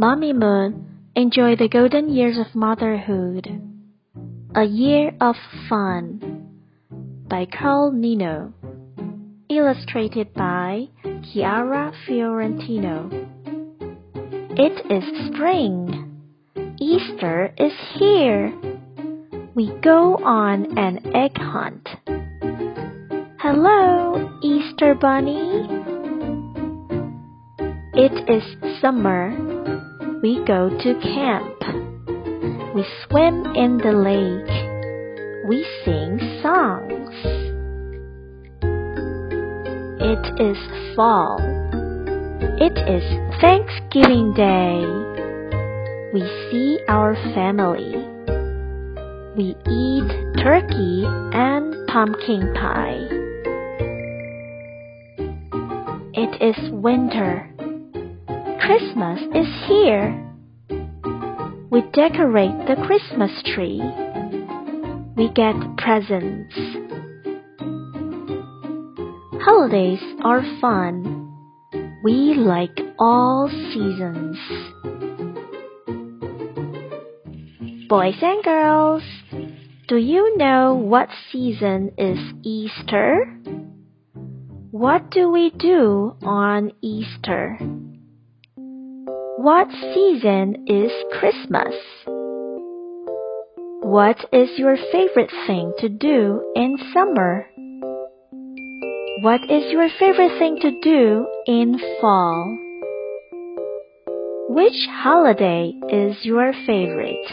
Mamimoon, enjoy the golden years of motherhood. A Year of Fun by Carl Nino. Illustrated by Chiara Fiorentino. It is spring. Easter is here. We go on an egg hunt. Hello, Easter Bunny. It is summer. We go to camp. We swim in the lake. We sing songs. It is fall. It is Thanksgiving Day. We see our family. We eat turkey and pumpkin pie. It is winter. Christmas is here. We decorate the Christmas tree. We get presents. Holidays are fun. We like all seasons. Boys and girls, do you know what season is Easter? What do we do on Easter? What season is Christmas? What is your favorite thing to do in summer? What is your favorite thing to do in fall? Which holiday is your favorite?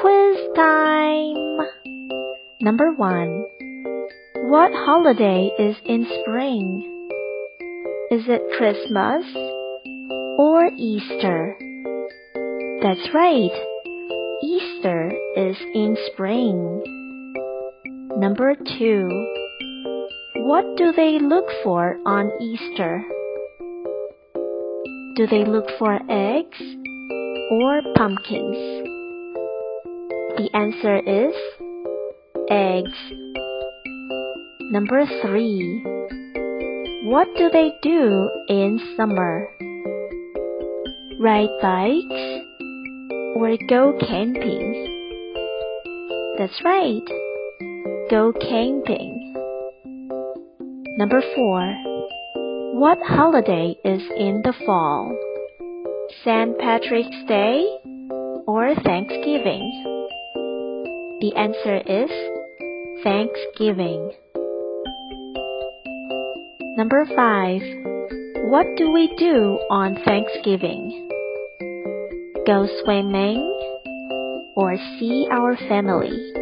Quiz time! Number one. What holiday is in spring? Is it Christmas or Easter? That's right. Easter is in spring. Number two. What do they look for on Easter? Do they look for eggs or pumpkins? The answer is eggs. Number three. What do they do in summer? Ride bikes or go camping? That's right. Go camping. Number four. What holiday is in the fall? St. Patrick's Day or Thanksgiving? The answer is Thanksgiving. Number 5. What do we do on Thanksgiving? Go swimming or see our family?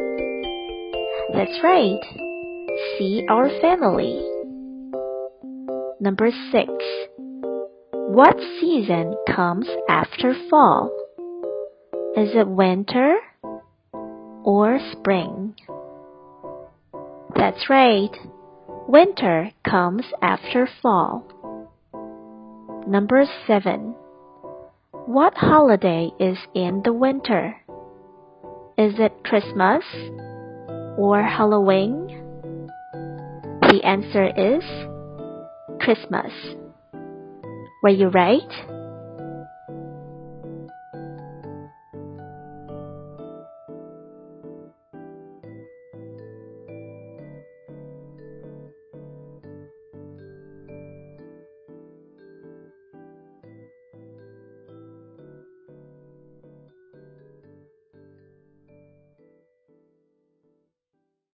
That's right. See our family. Number 6. What season comes after fall? Is it winter or spring? That's right. Winter comes after fall. Number 7. What holiday is in the winter? Is it Christmas or Halloween? The answer is Christmas. Were you right?